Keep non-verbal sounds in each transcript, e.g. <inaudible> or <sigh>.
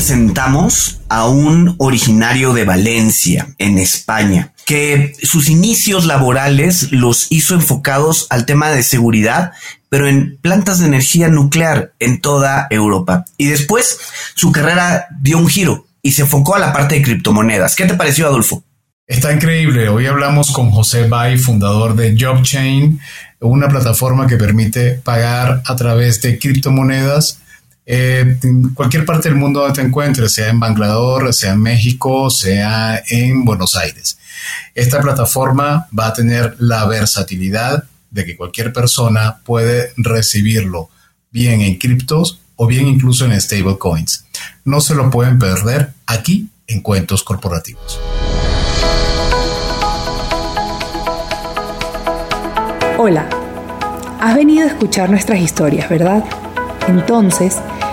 presentamos a un originario de Valencia, en España, que sus inicios laborales los hizo enfocados al tema de seguridad, pero en plantas de energía nuclear en toda Europa. Y después su carrera dio un giro y se enfocó a la parte de criptomonedas. ¿Qué te pareció, Adolfo? Está increíble. Hoy hablamos con José Bay, fundador de JobChain, una plataforma que permite pagar a través de criptomonedas eh, en cualquier parte del mundo donde te encuentres, sea en Bangladesh, sea en México, sea en Buenos Aires. Esta plataforma va a tener la versatilidad de que cualquier persona puede recibirlo bien en criptos o bien incluso en stablecoins. No se lo pueden perder aquí en Cuentos Corporativos. Hola, has venido a escuchar nuestras historias, ¿verdad? Entonces,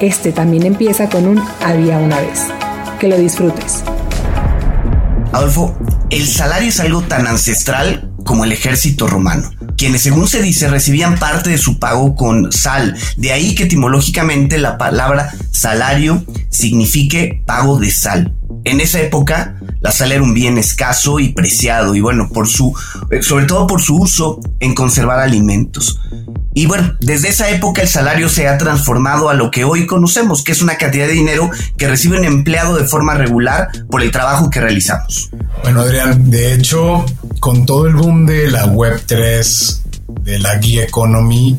este también empieza con un había una vez. Que lo disfrutes. Adolfo, el salario es algo tan ancestral como el ejército romano, quienes según se dice recibían parte de su pago con sal, de ahí que etimológicamente la palabra salario signifique pago de sal. En esa época, la sal era un bien escaso y preciado, y bueno, por su, eh, sobre todo por su uso en conservar alimentos. Y bueno, desde esa época el salario se ha transformado a lo que hoy conocemos, que es una cantidad de dinero que recibe un empleado de forma regular por el trabajo que realizamos. Bueno, Adrián, de hecho, con todo el boom de la Web 3, de la guía economy,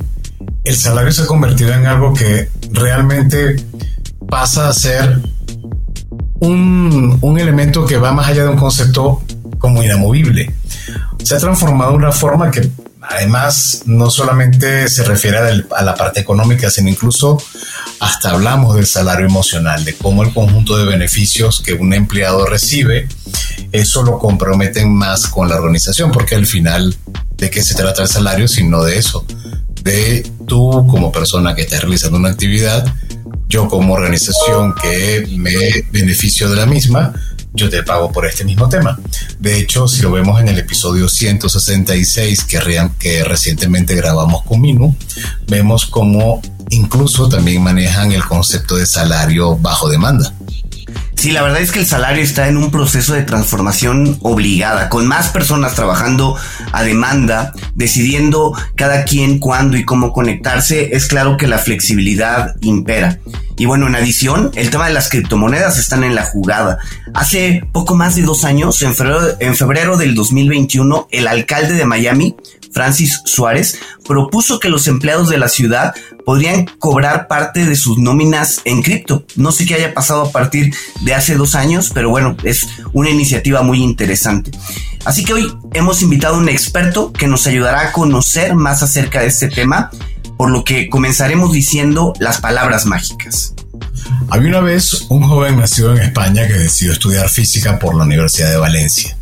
el salario se ha convertido en algo que realmente pasa a ser un, un elemento que va más allá de un concepto como inamovible. Se ha transformado de una forma que Además, no solamente se refiere a, la parte económica, sino incluso hasta hablamos del salario emocional, de cómo el conjunto de beneficios que un empleado recibe, eso lo comprometen más con la organización, porque al final, ¿de qué se trata el salario? Sino de eso, de tú como persona que está realizando una actividad, yo como organización que me beneficio de la misma, yo te pago por este mismo tema. De hecho, si lo vemos en el episodio 166 que, que recientemente grabamos con Minu, vemos cómo incluso también manejan el concepto de salario bajo demanda. Sí, la verdad es que el salario está en un proceso de transformación obligada, con más personas trabajando a demanda, decidiendo cada quien cuándo y cómo conectarse, es claro que la flexibilidad impera. Y bueno, en adición, el tema de las criptomonedas están en la jugada. Hace poco más de dos años, en febrero, en febrero del 2021, el alcalde de Miami, Francis Suárez, propuso que los empleados de la ciudad podrían cobrar parte de sus nóminas en cripto. No sé qué haya pasado a partir de hace dos años, pero bueno, es una iniciativa muy interesante. Así que hoy hemos invitado a un experto que nos ayudará a conocer más acerca de este tema, por lo que comenzaremos diciendo las palabras mágicas. Había una vez un joven nacido en España que decidió estudiar física por la Universidad de Valencia.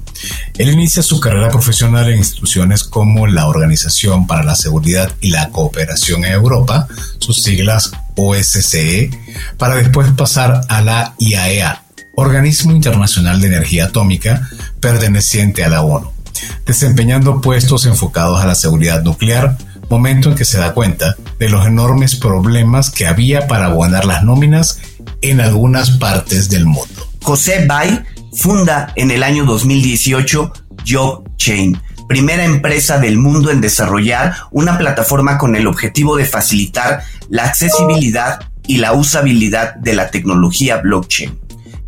Él inicia su carrera profesional en instituciones como la Organización para la Seguridad y la Cooperación en Europa, sus siglas OSCE, para después pasar a la IAEA, e Organismo Internacional de Energía Atómica perteneciente a la ONU, desempeñando puestos enfocados a la seguridad nuclear, momento en que se da cuenta de los enormes problemas que había para abonar las nóminas en algunas partes del mundo. José Bay funda en el año 2018 JobChain, primera empresa del mundo en desarrollar una plataforma con el objetivo de facilitar la accesibilidad y la usabilidad de la tecnología blockchain.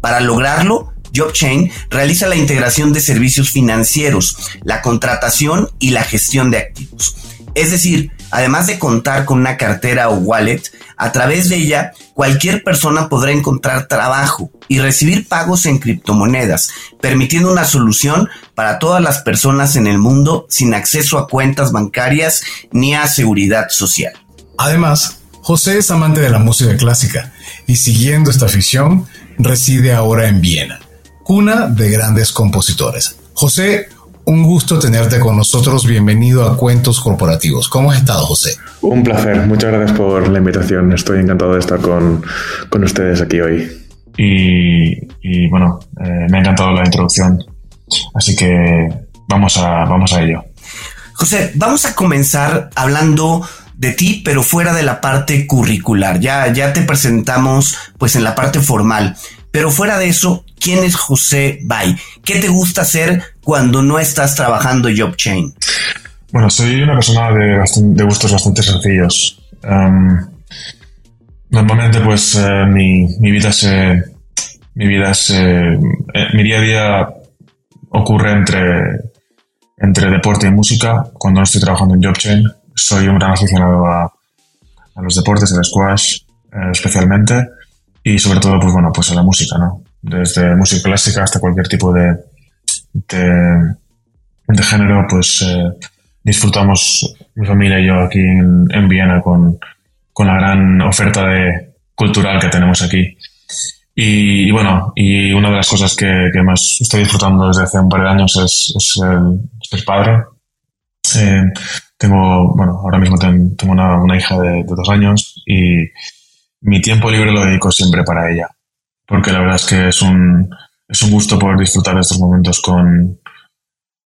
Para lograrlo, JobChain realiza la integración de servicios financieros, la contratación y la gestión de activos. Es decir, además de contar con una cartera o wallet, a través de ella cualquier persona podrá encontrar trabajo y recibir pagos en criptomonedas, permitiendo una solución para todas las personas en el mundo sin acceso a cuentas bancarias ni a seguridad social. Además, José es amante de la música clásica y siguiendo esta afición, reside ahora en Viena, cuna de grandes compositores. José, un gusto tenerte con nosotros. Bienvenido a Cuentos Corporativos. ¿Cómo has estado, José? Un placer. Muchas gracias por la invitación. Estoy encantado de estar con, con ustedes aquí hoy. Y, bueno, eh, me ha encantado la introducción. Así que vamos a, vamos a ello. José, vamos a comenzar hablando de ti, pero fuera de la parte curricular. Ya, ya te presentamos pues en la parte formal. Pero fuera de eso, ¿quién es José Bay? ¿Qué te gusta hacer cuando no estás trabajando JobChain? Bueno, soy una persona de, gustos bastante sencillos. Em, normalmente, pues, eh, mi, vida se. Mi vida se. Eh, mi día a día ocurre entre, entre deporte y música. Cuando no estoy trabajando en JobChain, soy un gran aficionado a, a los deportes, el squash eh, especialmente y sobre todo, pues bueno, pues a la música, ¿no? Desde música clásica hasta cualquier tipo de, de, de género, pues eh, disfrutamos, mi familia y yo aquí en, en Viena con, con, la gran oferta de, cultural que tenemos aquí. Y, bueno, y una de las cosas que, que, más estoy disfrutando desde hace un par de años es, es el ser padre. Eh, tengo, bueno, ahora mismo tengo una, una hija de, de, dos años y, mi tiempo libre lo dedico siempre para ella, porque la verdad es que es un, es un gusto poder disfrutar de estos momentos con,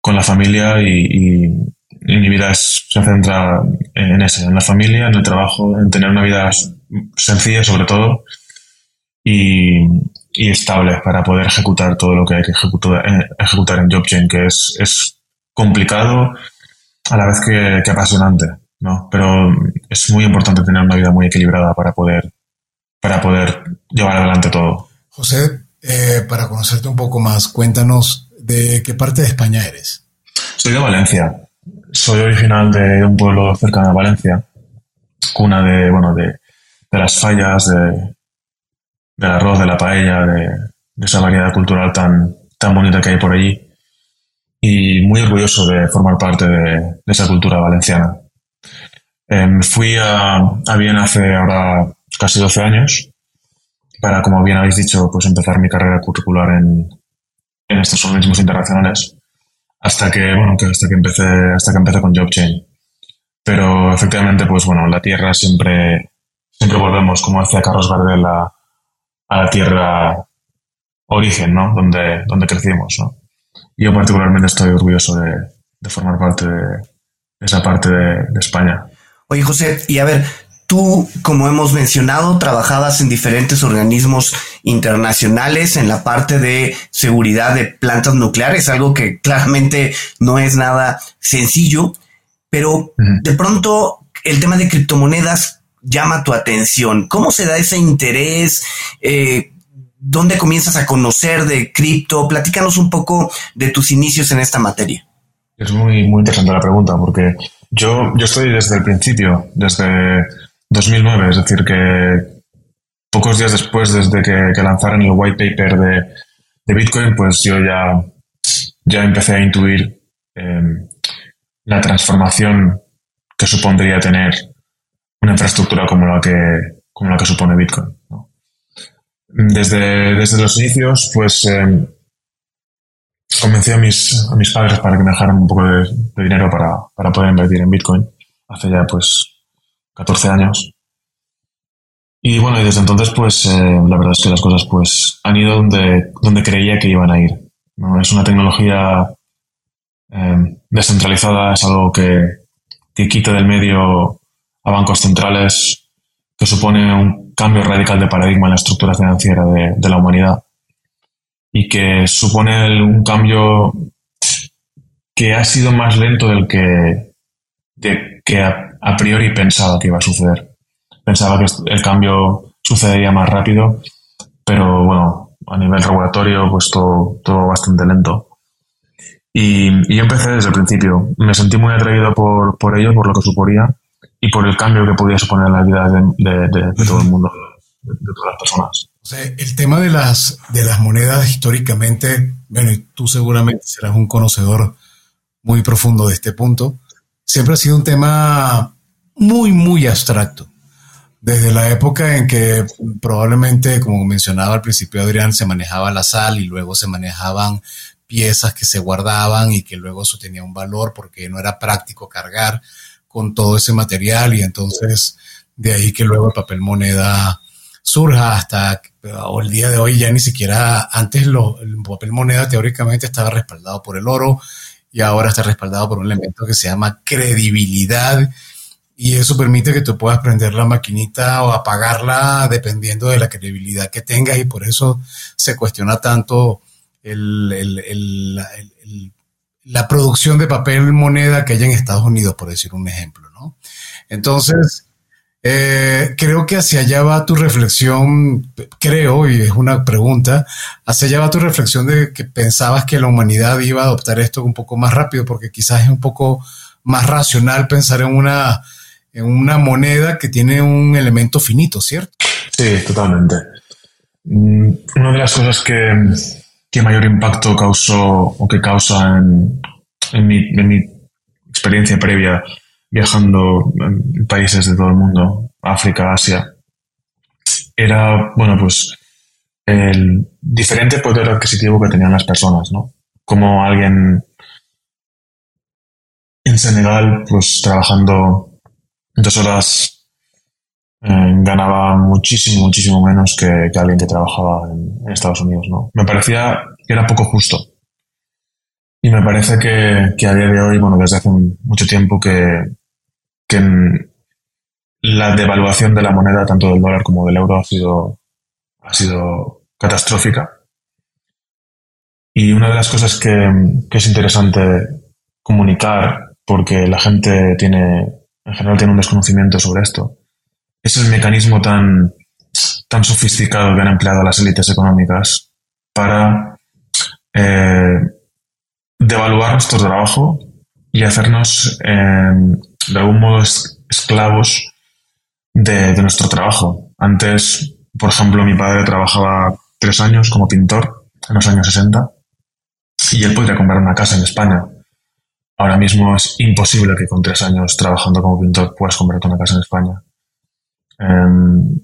con la familia y, mi vida se centra en eso, en la familia, en el trabajo, en tener una vida sencilla sobre todo y, y estable para poder ejecutar todo lo que hay que ejecutar, eh, ejecutar en JobChain, que es, es complicado a la vez que, que apasionante, ¿no? Pero es muy importante tener una vida muy equilibrada para poder para poder llevar adelante todo. José, eh, para conocerte un poco más, cuéntanos de qué parte de España eres. Soy de Valencia. Soy original de un pueblo cercano a Valencia, cuna de, bueno, de, las fallas, de, del arroz, de la paella, de, esa variedad cultural tan, tan bonita que hay por allí. Y muy orgulloso de formar parte de, esa cultura valenciana. Em, fui a, a Viena hace ahora casi 12 años para, como bien habéis dicho, pues empezar mi carrera curricular en, en estos organismos internacionales hasta que, bueno, que hasta que empecé, hasta que empecé con JobChain. Pero efectivamente, pues bueno, la tierra siempre, siempre volvemos, como decía Carlos Gardel, a, la tierra origen, ¿no? Donde, donde crecimos, ¿no? Yo particularmente estoy orgulloso de, de formar parte de, esa parte de, de España. Oye, José, y a ver, Tú, como hemos mencionado, trabajabas en diferentes organismos internacionales en la parte de seguridad de plantas nucleares, algo que claramente no es nada sencillo, pero de pronto el tema de criptomonedas llama tu atención. ¿Cómo se da ese interés? Eh, ¿Dónde comienzas a conocer de cripto? Platícanos un poco de tus inicios en esta materia. Es muy, muy interesante la pregunta porque yo, yo estoy desde el principio, desde 2009, es decir, que pocos días después desde que, lanzaron el white paper de, Bitcoin, pues yo ya, ya empecé a intuir em, la transformación que supondría tener una infraestructura como la que, como la que supone Bitcoin. Desde, desde los inicios, pues eh, convencí a mis, a mis padres para que me dejaran un poco de, dinero para, para, poder invertir en Bitcoin. Hace ya pues 14 años. Y bueno, y desde entonces, pues eh, la verdad es que las cosas pues han ido donde, donde creía que iban a ir. Es una tecnología eh, descentralizada, es algo que, que quita del medio a bancos centrales, que supone un cambio radical de paradigma en la estructura financiera de, de la humanidad y que supone un cambio que ha sido más lento del que, de, que a priori pensaba que iba a suceder. Pensaba que el cambio sucedería más rápido, pero bueno, a nivel regulatorio, pues todo, todo bastante lento. Y, yo empecé desde el principio. Me sentí muy atraído por, por ello, por lo que suponía y por el cambio que podía suponer en la vida de, todo el mundo, de, todas las personas. O sea, el tema de las, de las monedas históricamente, bueno, y tú seguramente serás un conocedor muy profundo de este punto, siempre ha sido un tema muy, muy abstracto. desde la época en que probablemente, como mencionaba al principio Adrián, se manejaba la sal y luego se manejaban piezas que se guardaban y que luego eso tenía un valor porque no era práctico cargar con todo ese material y entonces de ahí que luego el papel moneda surja hasta el día de hoy ya ni siquiera antes lo, el papel moneda teóricamente estaba respaldado por el oro y ahora está respaldado por un elemento que se llama credibilidad y eso permite que tú puedas prender la maquinita o apagarla dependiendo de la credibilidad que tengas y por eso se cuestiona tanto la producción de papel moneda que hay en Estados Unidos, por decir un ejemplo, ¿no? Entonces, eh, creo que hacia allá va tu reflexión, creo, y es una pregunta, hacia allá va tu reflexión de que pensabas que la humanidad iba a adoptar esto un poco más rápido, porque quizás es un poco más racional pensar en una en una moneda que tiene un elemento finito, ¿cierto? Sí, totalmente. Mm, una de las cosas que, mayor impacto causó o que causa en, mi, experiencia previa viajando en países de todo el mundo, África, Asia, era, bueno, pues el diferente poder adquisitivo que tenían las personas, ¿no? Como alguien en Senegal, pues trabajando dos horas eh, ganaba muchísimo, muchísimo menos que, alguien que trabajaba en, Estados Unidos, ¿no? Me parecía que era poco justo. Y me parece que, a día de hoy, bueno, desde hace mucho tiempo que, que la devaluación de la moneda, tanto del dólar como del euro, ha sido, ha sido catastrófica. Y una de las cosas que, es interesante comunicar, porque la gente tiene en general tiene un desconocimiento sobre esto. Es el mecanismo tan, tan sofisticado que han empleado las élites económicas para eh, devaluar nuestro trabajo y hacernos em, de algún modo esclavos de, nuestro trabajo. Antes, por ejemplo, mi padre trabajaba tres años como pintor en los años 60 y él podría comprar una casa en España Ahora mismo es imposible que con tres años trabajando como pintor puedas comprarte una casa en España. Em,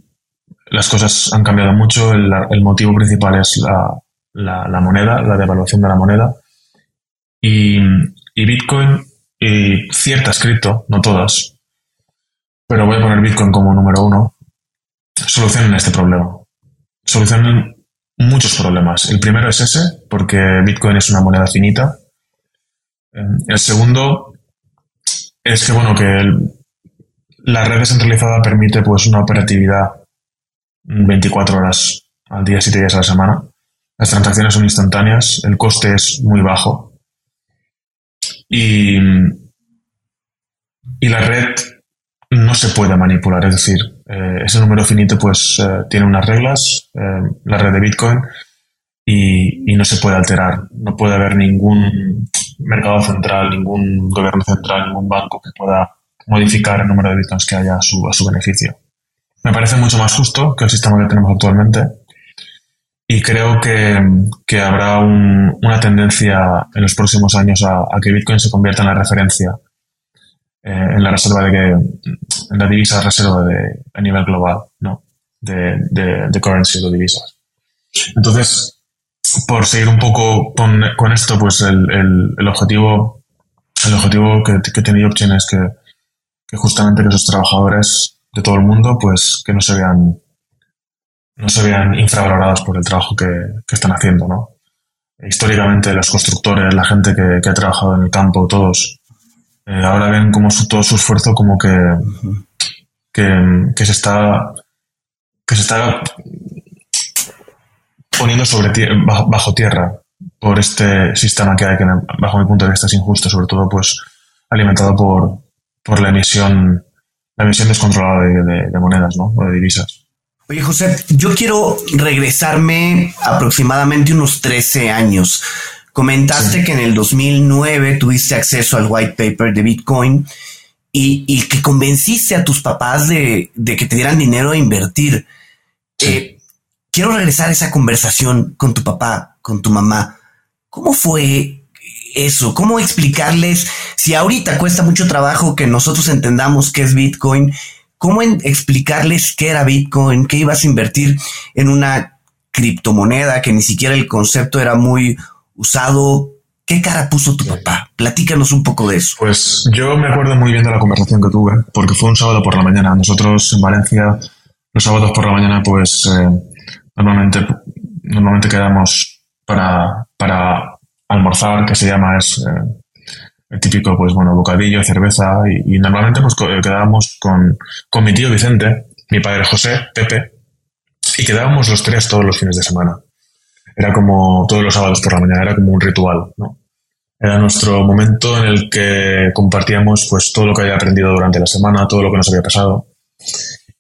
las cosas han cambiado mucho. El, motivo principal es la, moneda, la devaluación de la moneda. Y, Bitcoin y ciertas cripto, no todas, pero voy a poner Bitcoin como número uno, solucionan este problema. Solucionan muchos problemas. El primero es ese, porque Bitcoin es una moneda finita el segundo es que, bueno, que la red descentralizada permite pues una operatividad 24 horas al día, 7 días a la semana. Las transacciones son instantáneas, el coste es muy bajo. Y, y la red no se puede manipular, es decir, eh, ese número finito pues eh, tiene unas reglas, eh, la red de Bitcoin, y, y, no se puede alterar. No puede haber ningún mercado central, ningún gobierno central, ningún banco que pueda modificar el número de bitcoins que haya a su, a su beneficio. Me parece mucho más justo que el sistema que tenemos actualmente y creo que, que habrá una tendencia en los próximos años a, que Bitcoin se convierta en la referencia, eh, en la reserva de que, en la divisa reserva de, a nivel global, ¿no? De, de, de currency de divisas. Entonces, por seguir un poco con, esto, pues el, objetivo, el objetivo que, que tiene Option es que, justamente que esos trabajadores de todo el mundo, pues que no se vean, no se vean infravalorados por el trabajo que, están haciendo, ¿no? Históricamente los constructores, la gente que, ha trabajado en el campo, todos, eh, ahora ven como todo su esfuerzo como que, que, que se está que se está poniendo sobre bajo, tierra por este sistema que hay que, bajo mi punto de vista, es injusto, sobre todo pues alimentado por, por la emisión la emisión descontrolada de, monedas, ¿no? O de divisas. Oye, José, yo quiero regresarme aproximadamente unos 13 años. Comentaste que en el 2009 tuviste acceso al white paper de Bitcoin y, que convenciste a tus papás de, que te dieran dinero a invertir. Eh, quiero regresar a esa conversación con tu papá, con tu mamá. ¿Cómo fue eso? ¿Cómo explicarles si ahorita cuesta mucho trabajo que nosotros entendamos qué es Bitcoin? ¿Cómo explicarles qué era Bitcoin, qué ibas a invertir en una criptomoneda que ni siquiera el concepto era muy usado? ¿Qué cara puso tu papá? Platícanos un poco de eso. Pues yo me acuerdo muy bien de la conversación que tuve, porque fue un sábado por la mañana. Nosotros en Valencia, los sábados por la mañana, pues eh, normalmente, normalmente quedamos para, para almorzar, que se llama, es eh, el típico, pues bueno, bocadillo, cerveza, y, normalmente pues quedábamos con, con mi tío Vicente, mi padre José, Pepe, y quedábamos los tres todos los fines de semana era como todos los sábados por la mañana, era como un ritual, ¿no? Era nuestro momento en el que compartíamos pues todo lo que había aprendido durante la semana, todo lo que nos había pasado.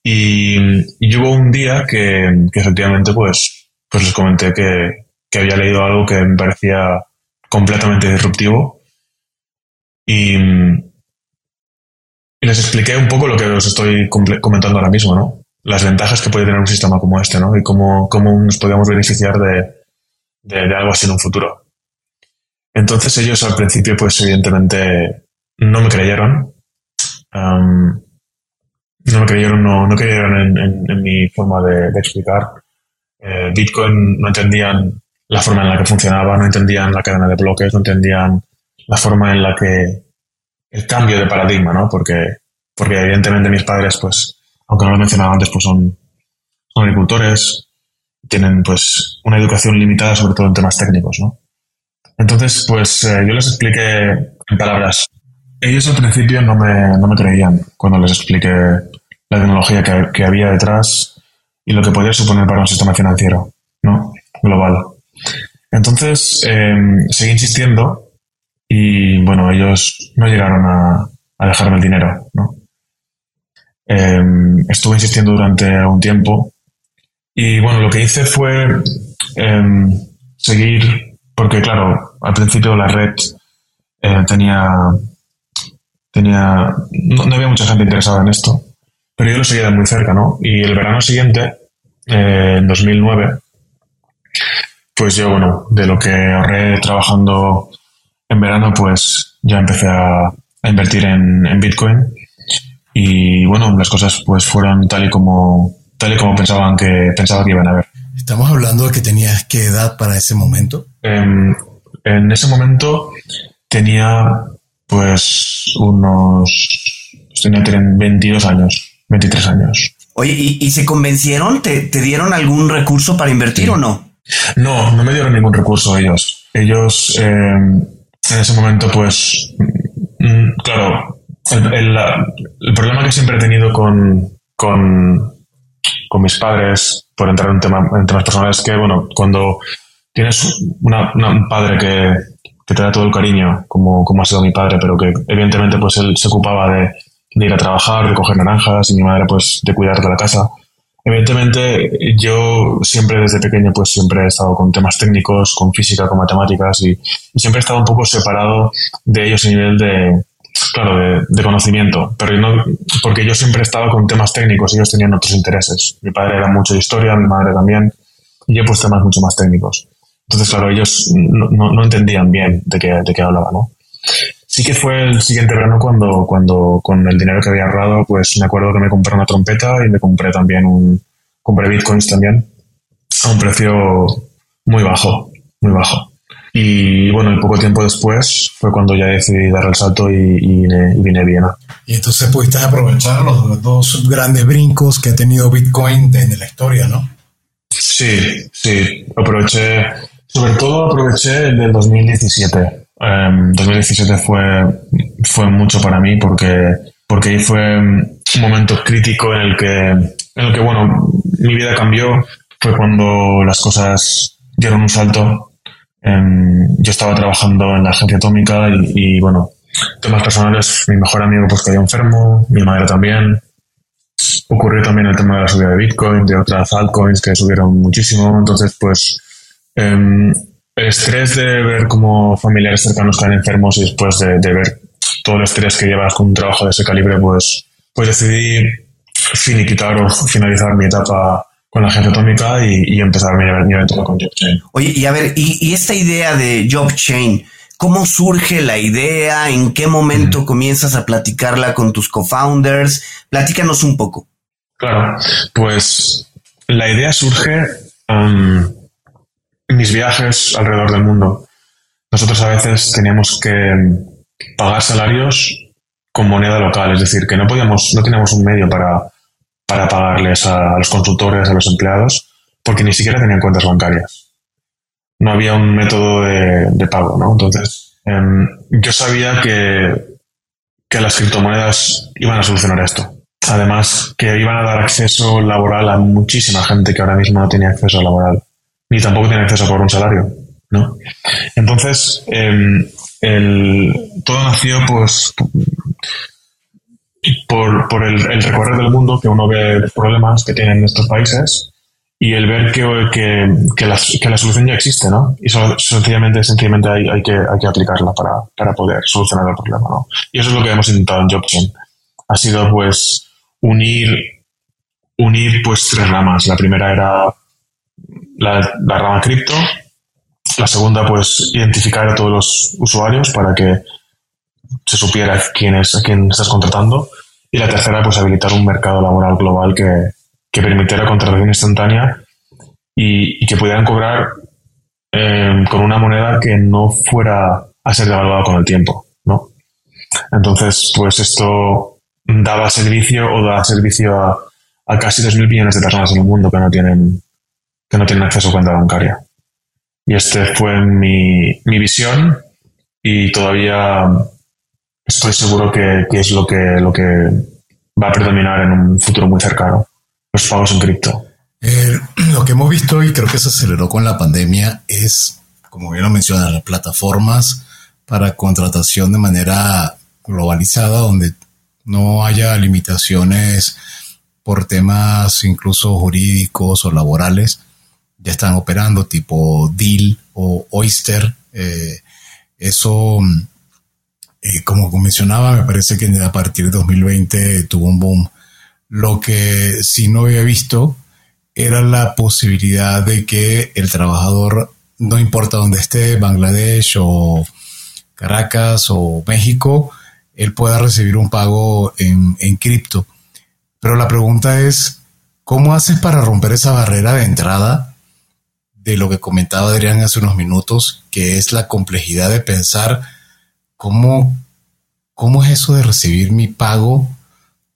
Y, y hubo un día que, efectivamente pues, pues les comenté que, que, había leído algo que me parecía completamente disruptivo y, les expliqué un poco lo que os estoy comentando ahora mismo, ¿no? Las ventajas que puede tener un sistema como este, ¿no? Y cómo, cómo nos podíamos beneficiar de, de, algo así en un futuro. Entonces ellos al principio, pues evidentemente no me creyeron. no me creyeron, no, no creyeron en, mi forma de, explicar. Eh, Bitcoin no entendían la forma en la que funcionaba, no entendían la cadena de bloques, no entendían la forma en la que el cambio de paradigma, ¿no? Porque, porque evidentemente mis padres, pues, aunque no lo mencionaba antes, pues son, son agricultores, tienen pues una educación limitada sobre todo en temas técnicos, ¿no? Entonces, pues eh, yo les expliqué en palabras. Ellos al principio no me, no me creían cuando les expliqué la tecnología que, que, había detrás y lo que podía suponer para un sistema financiero, ¿no? Global. Entonces, eh, seguí insistiendo y, bueno, ellos no llegaron a, a dejarme el dinero, ¿no? Eh, estuve insistiendo durante algún tiempo y bueno, lo que hice fue em, seguir, porque claro, al principio la red eh, tenía, tenía, no, había mucha gente interesada en esto, pero yo lo seguía de muy cerca, ¿no? Y el verano siguiente, eh, en 2009, pues yo, bueno, de lo que ahorré trabajando en verano, pues ya empecé a, a invertir en, en Bitcoin. Y bueno, las cosas pues fueron tal y como, tal y como pensaban que, pensaba que iban a ver. Estamos hablando de que tenías qué edad para ese momento. En, en ese momento tenía pues unos... Pues, tenía 22 años, 23 años. Oye, ¿y, se convencieron? ¿Te, ¿Te, dieron algún recurso para invertir o no? No, no me dieron ningún recurso ellos. Ellos em, en ese momento pues... Mm, claro, el, problema que siempre he tenido con, con con mis padres, por entrar en, tema, en temas personales, que, bueno, cuando tienes un padre que, te da todo el cariño, como, como ha sido mi padre, pero que evidentemente pues él se ocupaba de ir a trabajar, de coger naranjas, y mi madre pues de cuidar de la casa. Evidentemente, yo siempre desde pequeño, pues siempre he estado con temas técnicos, con física, con matemáticas, y, siempre he estado un poco separado de ellos a nivel de, claro, de, conocimiento, pero no, porque yo siempre he estado con temas técnicos, ellos tenían otros intereses. Mi padre era mucho de historia, mi madre también, y yo pues temas mucho más técnicos. Entonces, claro, ellos no, no, entendían bien de qué, de qué hablaba, ¿no? Sí que fue el siguiente verano cuando, cuando con el dinero que había ahorrado, pues me acuerdo que me compré una trompeta y me compré también un, compré bitcoins también a un precio muy bajo, muy bajo. Y bueno, y poco tiempo después fue cuando ya decidí dar el salto y, vine, a Viena. Y entonces pudiste aprovechar los dos grandes brincos que ha tenido Bitcoin en la historia, ¿no? Sí, sí, aproveché, sobre todo aproveché el del 2017. 2017 fue, fue mucho para mí porque, porque ahí fue un momento crítico en el que, en el que, bueno, mi vida cambió. Fue cuando las cosas dieron un salto Em, yo estaba trabajando en la agencia atómica y, bueno, temas personales, mi mejor amigo pues cayó enfermo, mi madre también. Ocurrió también el tema de la subida de Bitcoin, de otras altcoins que subieron muchísimo. Entonces, pues, em, el estrés de ver cómo familiares cercanos caen enfermos y después de, ver todo el estrés que llevas con un trabajo de ese calibre, pues, pues decidí finiquitar o finalizar mi etapa con la agencia atómica y, y empezar mi, mi aventura con JobChain. Oye, y a ver, y, esta idea de JobChain, ¿Cómo surge la idea? ¿En qué momento comienzas a platicarla con tus co-founders? Platícanos un poco. Claro, pues la idea surge mis viajes alrededor del mundo. Nosotros a veces teníamos que pagar salarios con moneda local, es decir, que no podíamos, no teníamos un medio para, para pagarles a, los consultores, a los empleados, porque ni siquiera tenían cuentas bancarias no había un método de, pago, ¿no? Entonces, em, yo sabía que, que las criptomonedas iban a solucionar esto. Además, que iban a dar acceso laboral a muchísima gente que ahora mismo no tenía acceso laboral, ni tampoco tiene acceso a por un salario, ¿no? Entonces, em, todo nació, pues, por, por el, el, recorrer del mundo, que uno ve problemas que tienen estos países y el ver que, que, que, la, que, la, solución ya existe, ¿no? Y solo, sencillamente, sencillamente hay, hay, que, hay que aplicarla para, para poder solucionar el problema, ¿no? Y eso es lo que hemos intentado en JobChain. Ha sido, pues, unir, unir, pues, tres ramas. La primera era la, la rama cripto. La segunda, pues, identificar a todos los usuarios para que se supiera quién es, a quién estás contratando. Y la tercera, pues, habilitar un mercado laboral global que, que permitiera contratación instantánea y, que pudieran cobrar eh, con una moneda que no fuera a ser devaluada con el tiempo, ¿no? Entonces, pues esto daba servicio o da servicio a, a casi 2.000 millones de personas en el mundo que no tienen, que no tienen acceso a cuenta bancaria. Y este fue mi, mi visión y todavía estoy seguro que, que, es lo que, lo que va a predominar en un futuro muy cercano los pagos en cripto? Eh, <clears throat> lo que hemos visto y creo que se aceleró con la pandemia es, como bien lo mencionas, las plataformas para contratación de manera globalizada, donde no haya limitaciones por temas incluso jurídicos o laborales, ya están operando tipo Deal o Oyster. Eh, eso, eh, como mencionaba, me parece que a partir de 2020 tuvo un boom lo que sí no había visto era la posibilidad de que el trabajador, no importa dónde esté, Bangladesh o Caracas o México, él pueda recibir un pago en cripto. Pero la pregunta es, ¿cómo haces para romper esa barrera de entrada de lo que comentaba Adrián hace unos minutos, que es la complejidad de pensar cómo, cómo es eso de recibir mi pago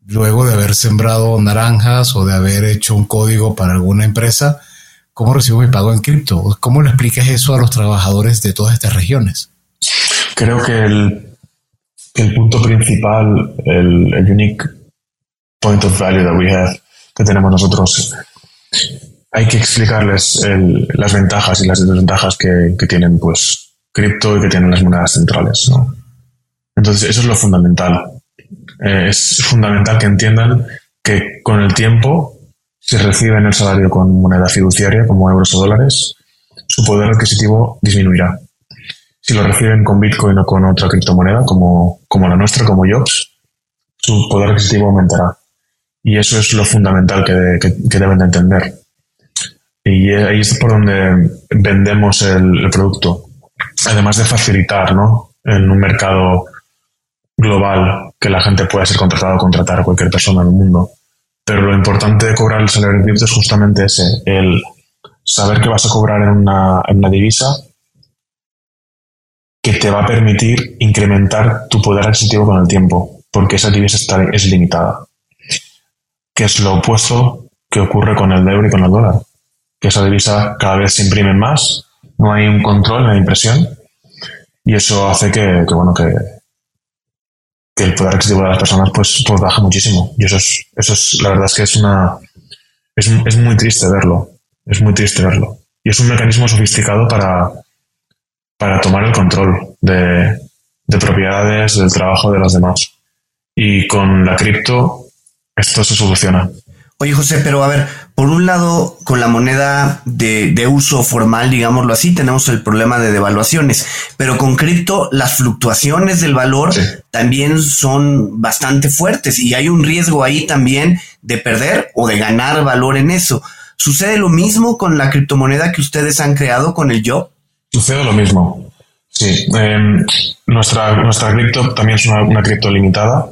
luego de haber sembrado naranjas o de haber hecho un código para alguna empresa, ¿cómo recibo mi pago en cripto? ¿Cómo le explicas eso a los trabajadores de todas estas regiones? Creo que el, el punto principal, el, unique point of value that we have, que tenemos nosotros, hay que explicarles las ventajas y las desventajas que, que tienen pues cripto y que tienen las monedas centrales. ¿no? Entonces, eso es lo fundamental. Eh, es fundamental que entiendan que con el tiempo, si reciben el salario con moneda fiduciaria, como euros o dólares, su poder adquisitivo disminuirá. Si lo reciben con Bitcoin o con otra criptomoneda, como, como la nuestra, como Jobs, su poder adquisitivo aumentará. Y eso es lo fundamental que, deben de entender. Y ahí es por donde vendemos el, producto. Además de facilitar, ¿no? En un mercado global que la gente pueda ser contratada o contratar a cualquier persona en el mundo. Pero lo importante de cobrar el salario cripto es justamente ese, el saber que vas a cobrar en una, en una divisa que te va a permitir incrementar tu poder adquisitivo con el tiempo, porque esa divisa está, es limitada. Que es lo opuesto que ocurre con el euro y con el dólar. Que esa divisa cada vez se imprime más, no hay un control, no hay impresión, y eso hace que, bueno, que, que el poder adquisitivo de las personas pues, pues baja muchísimo. Y eso es, eso es, la verdad es que es una, es, es muy triste verlo. Es muy triste verlo. Y es un mecanismo sofisticado para, para tomar el control de, de propiedades, del trabajo de los demás. Y con la cripto, esto se soluciona. Oye, José, pero a ver, por un lado, con la moneda de, uso formal, digámoslo así, tenemos el problema de devaluaciones, pero con cripto las fluctuaciones del valor también son bastante fuertes y hay un riesgo ahí también de perder o de ganar valor en eso. ¿Sucede lo mismo con la criptomoneda que ustedes han creado con el Job? Sucede lo mismo. Sí, em, nuestra, nuestra cripto también es una, una cripto limitada.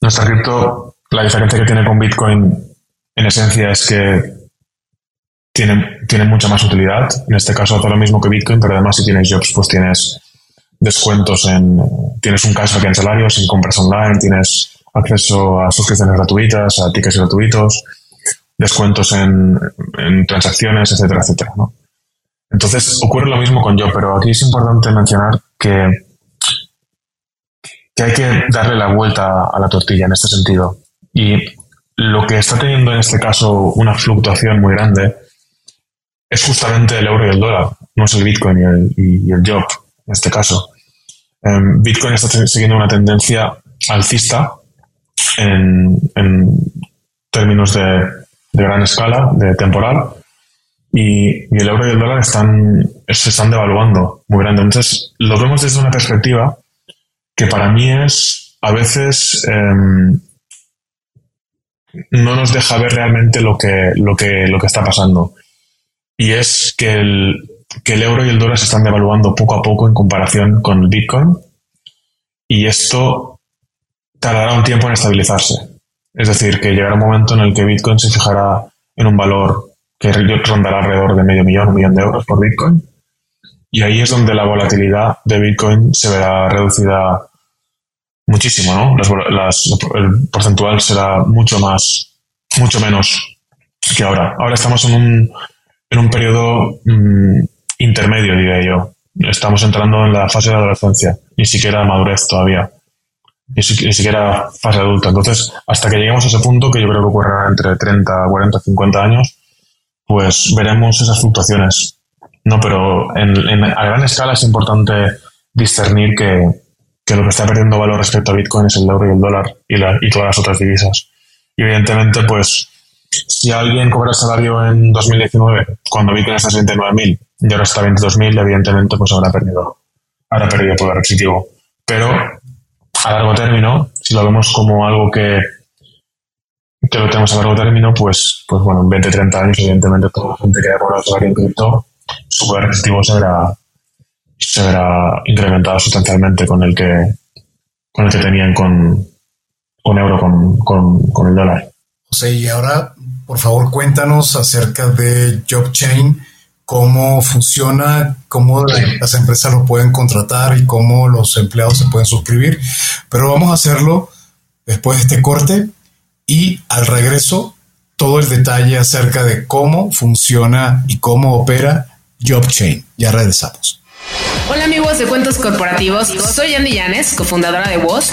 Nuestra cripto, la diferencia que tiene con Bitcoin en esencia es que tiene, tiene mucha más utilidad. En este caso hace lo mismo que Bitcoin, pero además si tienes jobs, pues tienes descuentos en, tienes un cashback en salarios, en compras online, tienes acceso a suscripciones gratuitas, a tickets gratuitos, descuentos en, transacciones, etcétera, etcétera. Entonces ocurre lo mismo con yo, pero aquí es importante mencionar que, que hay que darle la vuelta a la tortilla en este sentido. Y lo que está teniendo en este caso una fluctuación muy grande es justamente el euro y el dólar, no es el Bitcoin y el, y el job en este caso. Em, Bitcoin está siguiendo una tendencia alcista en, en términos de, de, gran escala, de temporal, y, y, el euro y el dólar están, se están devaluando muy grande. Entonces, lo vemos desde una perspectiva que para mí es a veces eh, no nos deja ver realmente lo que, lo que, lo que está pasando. Y es que el, que el euro y el dólar se están devaluando poco a poco en comparación con el Bitcoin. Y esto tardará un tiempo en estabilizarse. Es decir, que llegará un momento en el que Bitcoin se fijará en un valor que rondará alrededor de medio millón, un millón de euros por Bitcoin. Y ahí es donde la volatilidad de Bitcoin se verá reducida muchísimo, ¿no? Las, el porcentual será mucho más, mucho menos que ahora. Ahora estamos en un, en un periodo mmm, intermedio, diría yo. Estamos entrando en la fase de adolescencia, ni siquiera madurez todavía, ni, si, ni, siquiera fase adulta. Entonces, hasta que lleguemos a ese punto, que yo creo que ocurrirá entre 30, 40, 50 años, pues veremos esas fluctuaciones. No, pero a gran escala es importante discernir que, que, lo que está perdiendo valor respecto a Bitcoin es el euro y el dólar y, todas las otras divisas. Y evidentemente, pues, si alguien cobra salario en 2019, cuando Bitcoin está a 69.000 y ahora está a 22.000, evidentemente pues habrá perdido, habrá perdido poder adquisitivo. Pero a largo término, si lo vemos como algo que, que lo tenemos a largo término, pues, pues bueno, en 20, 30 años, evidentemente toda la gente que haya cobrado salario en cripto, su poder adquisitivo se verá, se verá incrementado sustancialmente con el que, con el que tenían con, con euro, con, con, con el dólar. José, y ahora, por favor, cuéntanos acerca de JobChain, cómo funciona, cómo las empresas lo pueden contratar y cómo los empleados se pueden suscribir. Pero vamos a hacerlo después de este corte y al regreso todo el detalle acerca de cómo funciona y cómo opera JobChain. Ya regresamos. Hola amigos de Cuentos Corporativos, soy Andy Llanes, cofundadora de Voz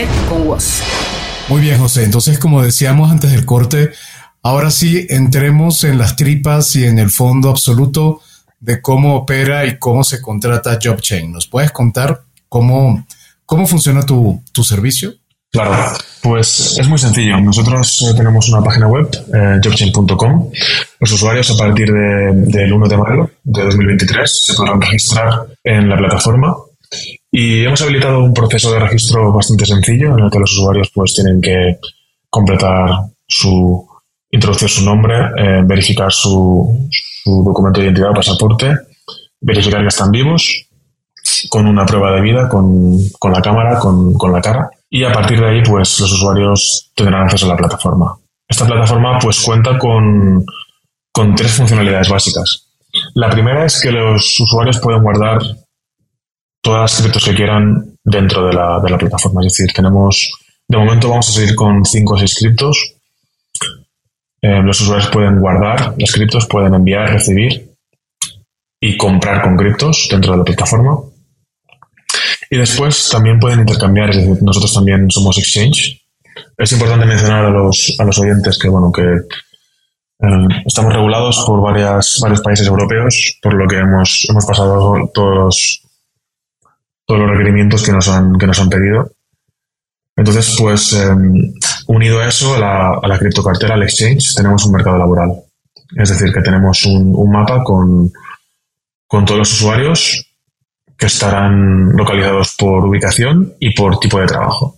con WOS. Muy bien, José. Entonces, como decíamos antes del corte, ahora sí entremos en las tripas y en el fondo absoluto de cómo opera y cómo se contrata JobChain. ¿Nos puedes contar cómo, cómo funciona tu, tu servicio? Claro, pues es muy sencillo. Nosotros eh, tenemos una página web, eh, jobchain.com. Los usuarios a partir de, del 1 de mayo de 2023 se podrán registrar en la plataforma y hemos habilitado un proceso de registro bastante sencillo en el que los usuarios pues tienen que completar su, introducir su nombre, eh, verificar su, su, documento de identidad o pasaporte, verificar que están vivos con una prueba de vida, con, con la cámara, con, con, la cara. Y a partir de ahí, pues los usuarios tendrán acceso a la plataforma. Esta plataforma pues cuenta con, con tres funcionalidades básicas. La primera es que los usuarios pueden guardar todas las criptos que quieran dentro de la, de la plataforma. Es decir, tenemos, de momento vamos a seguir con 5 o 6 criptos. Eh, los usuarios pueden guardar las criptos, pueden enviar, recibir y comprar con criptos dentro de la plataforma. Y después también pueden intercambiar, es decir, nosotros también somos exchange. Es importante mencionar a los, a los oyentes que, bueno, que eh, estamos regulados por varias, varios países europeos, por lo que hemos, hemos pasado todos todos los requerimientos que nos han, que nos han pedido. Entonces, pues, em, unido a eso, a la, a la criptocartera, al exchange, tenemos un mercado laboral. Es decir, que tenemos un, un mapa con, con todos los usuarios que estarán localizados por ubicación y por tipo de trabajo.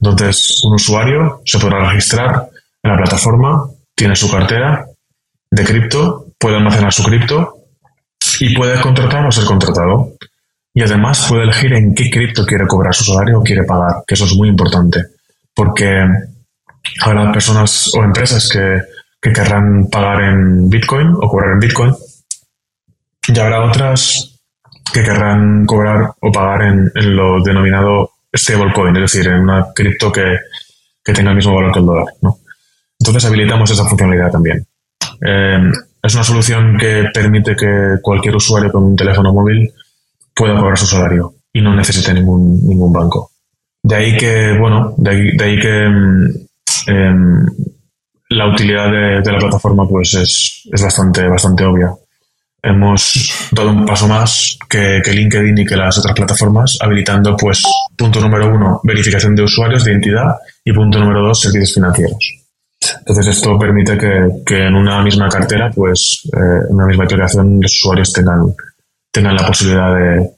Entonces, un usuario se podrá registrar en la plataforma, tiene su cartera de cripto, puede almacenar su cripto y puede contratar o ser contratado. Y además puede elegir en qué cripto quiere cobrar su salario o quiere pagar, que eso es muy importante, porque habrá personas o empresas que, que querrán pagar en Bitcoin o cobrar en Bitcoin, y habrá otras que querrán cobrar o pagar en, lo denominado stablecoin, es decir, en una cripto que, que, tenga el mismo valor que el dólar. Entonces habilitamos esa funcionalidad también. Eh, es una solución que permite que cualquier usuario con un teléfono móvil pueda cobrar su salario y no necesite ningún, ningún banco. De ahí que, bueno, de ahí, que eh, la utilidad de, la plataforma pues es, es bastante, bastante obvia hemos dado un paso más que, LinkedIn y que las otras plataformas, habilitando, pues, punto número uno, verificación de usuarios, de identidad, y punto número dos, servicios financieros. Entonces, esto permite que, que en una misma cartera, pues, eh, en una misma aplicación, los usuarios tengan, tengan la posibilidad de,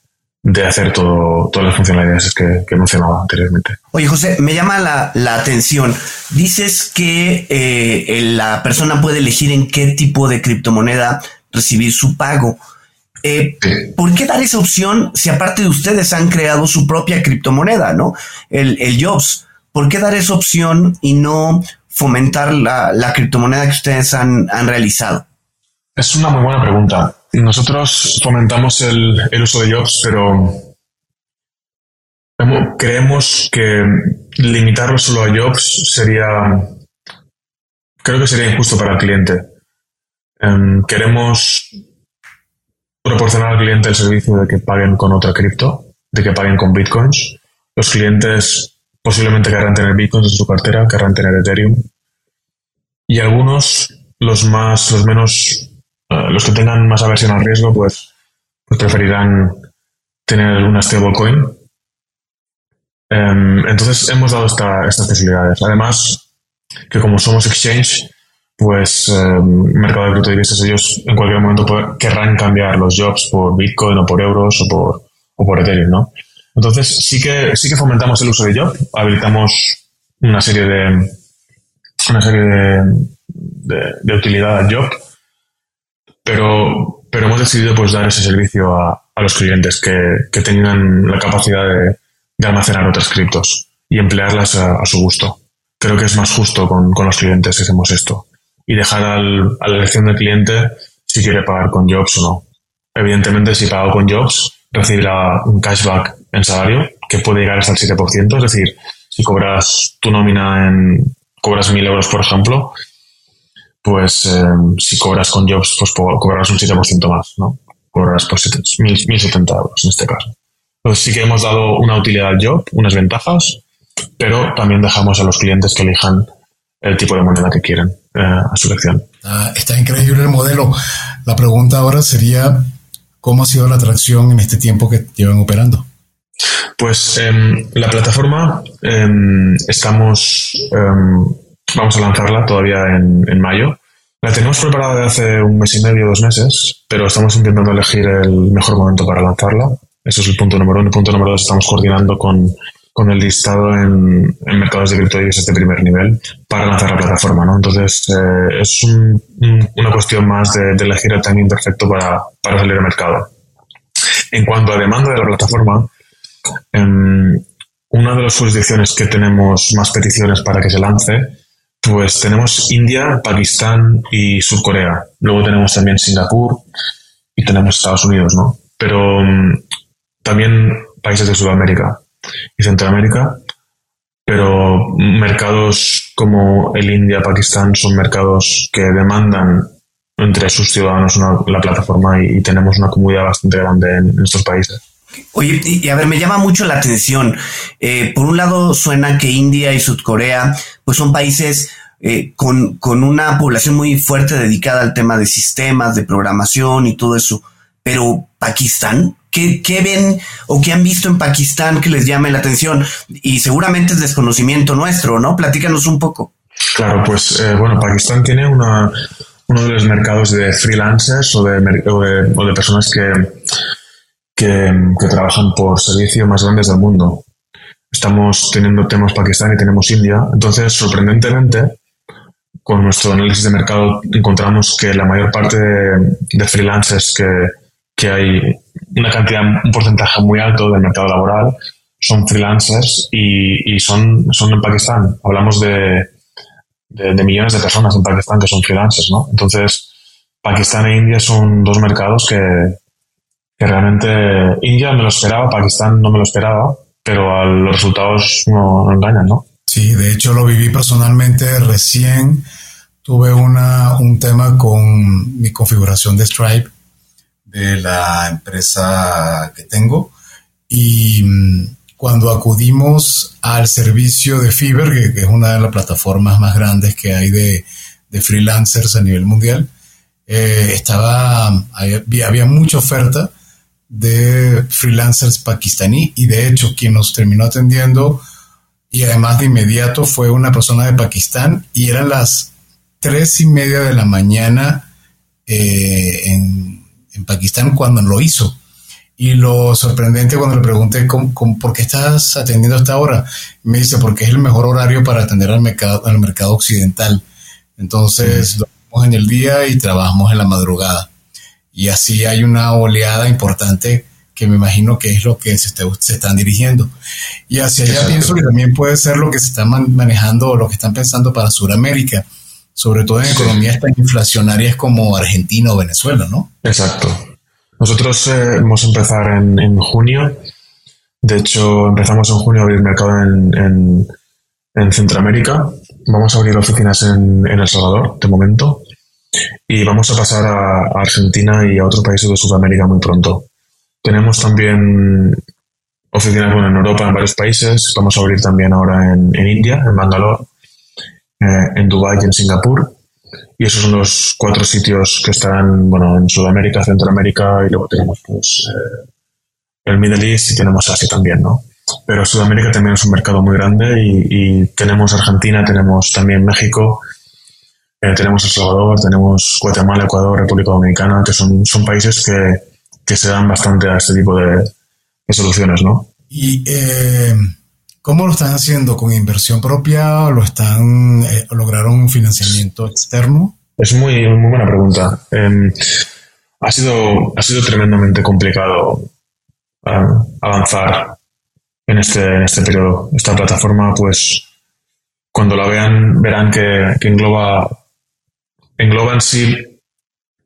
de hacer todo, todas las funcionalidades que, que, mencionaba anteriormente. Oye, José, me llama la, la atención. Dices que eh, la persona puede elegir en qué tipo de criptomoneda recibir su pago. Eh, ¿Por qué dar esa opción si aparte de ustedes han creado su propia criptomoneda, ¿no? El, el Jobs. ¿Por qué dar esa opción y no fomentar la, la criptomoneda que ustedes han, han, realizado? Es una muy buena pregunta. Nosotros fomentamos el, uso de Jobs, pero creemos que limitarlo solo a Jobs sería, creo que sería injusto para el cliente. Um, queremos proporcionar al cliente el servicio de que paguen con otra cripto, de que paguen con bitcoins. Los clientes posiblemente querrán tener bitcoins en su cartera, querrán tener Ethereum. Y algunos, los más, los menos, los que tengan más aversión al riesgo, pues, pues preferirán tener una stablecoin. Um, entonces hemos dado esta, estas posibilidades. Además, que como somos exchange, pues eh, mercado de criptodivisas, ellos en cualquier momento querrán cambiar los jobs por Bitcoin o por euros o por, o por Ethereum, ¿no? Entonces sí que, sí que fomentamos el uso de job, habilitamos una serie de, una serie de, de, de utilidad al job, pero, pero hemos decidido pues dar ese servicio a, a los clientes que, que tengan la capacidad de, de almacenar otras criptos y emplearlas a, su gusto. Creo que es más justo con, con los clientes que hacemos esto y dejar al, a la elección del cliente si quiere pagar con Jobs o no. Evidentemente, si pago con Jobs, recibirá un cashback en salario que puede llegar hasta el 7%. Es decir, si cobras tu nómina en, cobras 1.000 euros, por ejemplo, pues eh, si cobras con Jobs, pues cobrarás un 7% más, ¿no? Cobrarás por 1.070 euros en este caso. Entonces sí que hemos dado una utilidad al job, unas ventajas, pero también dejamos a los clientes que elijan el tipo de moneda que quieren eh, a su elección. Ah, está increíble el modelo. La pregunta ahora sería, ¿cómo ha sido la atracción en este tiempo que llevan operando? Pues eh, la plataforma eh, estamos, vamos a lanzarla todavía en, en, mayo. La tenemos preparada desde hace un mes y medio, dos meses, pero estamos intentando elegir el mejor momento para lanzarla. Eso es el punto número uno. El punto número dos, estamos coordinando con con el listado en, mercados de criptodivisas de primer nivel para lanzar la plataforma, ¿no? Entonces, eh, es un, un, una cuestión más de, de, elegir el timing perfecto para, para salir al mercado. En cuanto a demanda de la plataforma, eh, una de las jurisdicciones que tenemos más peticiones para que se lance, pues tenemos India, Pakistán y Surcorea. Luego tenemos también Singapur y tenemos Estados Unidos, ¿no? Pero um, también países de Sudamérica y Centroamérica, pero mercados como el India, Pakistán son mercados que demandan entre sus ciudadanos una, la plataforma y, tenemos una comunidad bastante grande en estos países. Oye, y, a ver, me llama mucho la atención. Eh, por un lado, suena que India y Sudcorea, pues son países eh, con, con una población muy fuerte dedicada al tema de sistemas, de programación y todo eso. Pero Pakistán, ¿Qué, ¿Qué, ven o qué han visto en Pakistán que les llame la atención? Y seguramente es desconocimiento nuestro, ¿no? Platícanos un poco. Claro, pues eh, bueno, Pakistán tiene una, uno de los mercados de freelancers o de, o de personas que, que, trabajan por servicio más grandes del mundo. Estamos teniendo temas Pakistán y tenemos India. Entonces, sorprendentemente, con nuestro análisis de mercado encontramos que la mayor parte de, de freelancers que, que hay una cantidad, un porcentaje muy alto del mercado laboral son freelancers y, y son, son en Pakistán. Hablamos de, de, de, millones de personas en Pakistán que son freelancers, ¿no? Entonces, Pakistán e India son dos mercados que, que realmente India me lo esperaba, Pakistán no me lo esperaba, pero los resultados no, no engañan, ¿no? Sí, de hecho lo viví personalmente recién. Tuve una, un tema con mi configuración de Stripe de la empresa que tengo y mm, cuando acudimos al servicio de Fiverr, que, que, es una de las plataformas más grandes que hay de, de freelancers a nivel mundial, eh, estaba, había, había, mucha oferta de freelancers pakistaní y de hecho quien nos terminó atendiendo y además de inmediato fue una persona de Pakistán y eran las tres y media de la mañana eh, en, en Pakistán cuando lo hizo. Y lo sorprendente cuando le pregunté ¿cómo, cómo, por qué estás atendiendo a esta hora, me dice porque es el mejor horario para atender al mercado, al mercado occidental. Entonces, mm. dormimos en el día y trabajamos en la madrugada. Y así hay una oleada importante que me imagino que es lo que se, esté, se están dirigiendo. Y hacia allá Exacto. pienso que también puede ser lo que se está man manejando o lo que están pensando para Sudamérica, sobre todo en sí. economías tan inflacionarias como Argentina o Venezuela, ¿no? Exacto. Nosotros eh, vamos a empezar en, en, junio. De hecho, empezamos en junio a abrir mercado en, en, en Centroamérica. Vamos a abrir oficinas en, El Salvador, de momento. Y vamos a pasar a, Argentina y a otros países de Sudamérica muy pronto. Tenemos también oficinas bueno, en Europa, en varios países. Vamos a abrir también ahora en, India, en Bangalore, eh, en Dubái y en Singapur y esos son los cuatro sitios que están, bueno, en Sudamérica, Centroamérica y luego tenemos pues eh, el Middle East y tenemos Asia también, ¿no? Pero Sudamérica también es un mercado muy grande y tenemos Argentina, tenemos también México, eh, tenemos El Salvador, tenemos Guatemala, Ecuador, República Dominicana, que son, son países que, que se dan bastante a este tipo de, de soluciones, ¿no? Y eh, ¿Cómo lo están haciendo? ¿Con inversión propia lo están, eh, lograron un financiamiento externo? Es muy, muy buena pregunta. Eh, ha, sido, ha sido tremendamente complicado uh, avanzar en este, en este periodo. Esta plataforma, pues, cuando la vean, verán que, que engloba, engloba en sí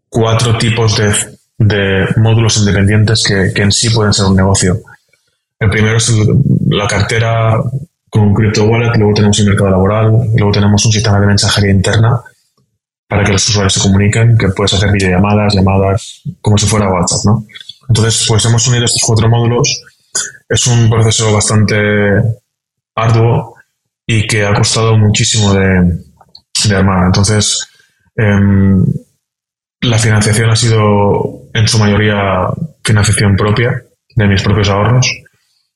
cuatro tipos de, de módulos independientes que, que en sí pueden ser un negocio. El primero es la cartera con un crypto wallet, luego tenemos el mercado laboral, luego tenemos un sistema de mensajería interna para que los usuarios se comuniquen, que puedes hacer videollamadas, llamadas, como si fuera WhatsApp, ¿no? Entonces, pues hemos unido estos cuatro módulos. Es un proceso bastante arduo y que ha costado muchísimo de, de armar. Entonces, eh, la financiación ha sido en su mayoría financiación propia de mis propios ahorros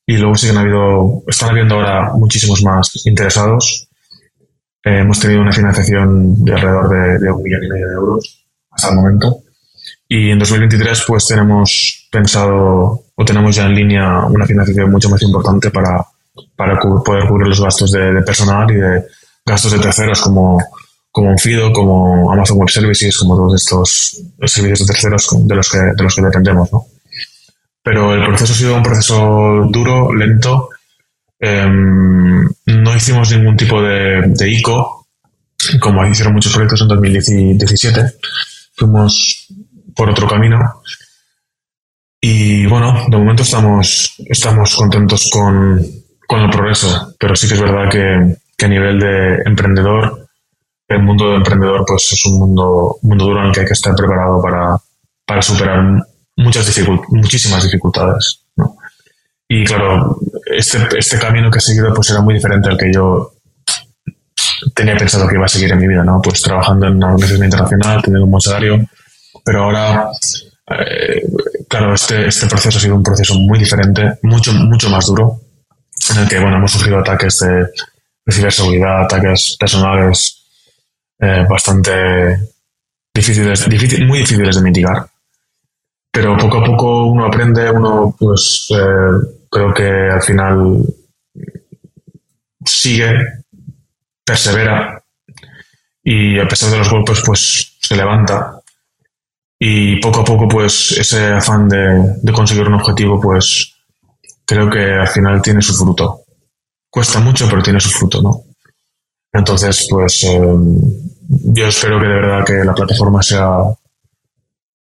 y luego sí que han habido, están habiendo ahora muchísimos más interesados. Eh, hemos tenido una financiación de alrededor de, un millón y medio de euros hasta el momento. Y en 2023 pues tenemos pensado o tenemos ya en línea una financiación mucho más importante para, para poder cubrir los gastos de, personal y de gastos de terceros como, como Onfido, como Amazon Web Services, como todos estos servicios de terceros de los que, de los que dependemos, ¿no? pero el proceso ha sido un proceso duro, lento. Eh, no hicimos ningún tipo de, ICO, como hicieron muchos proyectos en 2017. Fuimos por otro camino. Y bueno, de momento estamos, contentos con, el progreso, pero sí que es verdad que, a nivel de emprendedor, el mundo de emprendedor pues es un mundo, mundo duro en el que hay que estar preparado para, para superar muchas dificult muchísimas dificultades. Y claro, este, este camino que he seguido pues era muy diferente al que yo tenía pensado que iba a seguir en mi vida, ¿no? Pues trabajando en una organización internacional, teniendo un buen salario, pero ahora eh, claro, este, este proceso ha sido un proceso muy diferente, mucho, mucho más duro, en el que, bueno, hemos sufrido ataques de, ciberseguridad, ataques personales eh, bastante difíciles, muy difíciles de mitigar. Pero poco a poco uno aprende, uno, pues, eh, creo que al final sigue, persevera y a pesar de los golpes, pues se levanta. Y poco a poco, pues ese afán de, conseguir un objetivo, pues creo que al final tiene su fruto. Cuesta mucho, pero tiene su fruto, ¿no? Entonces, pues em, yo espero que de verdad que la plataforma sea,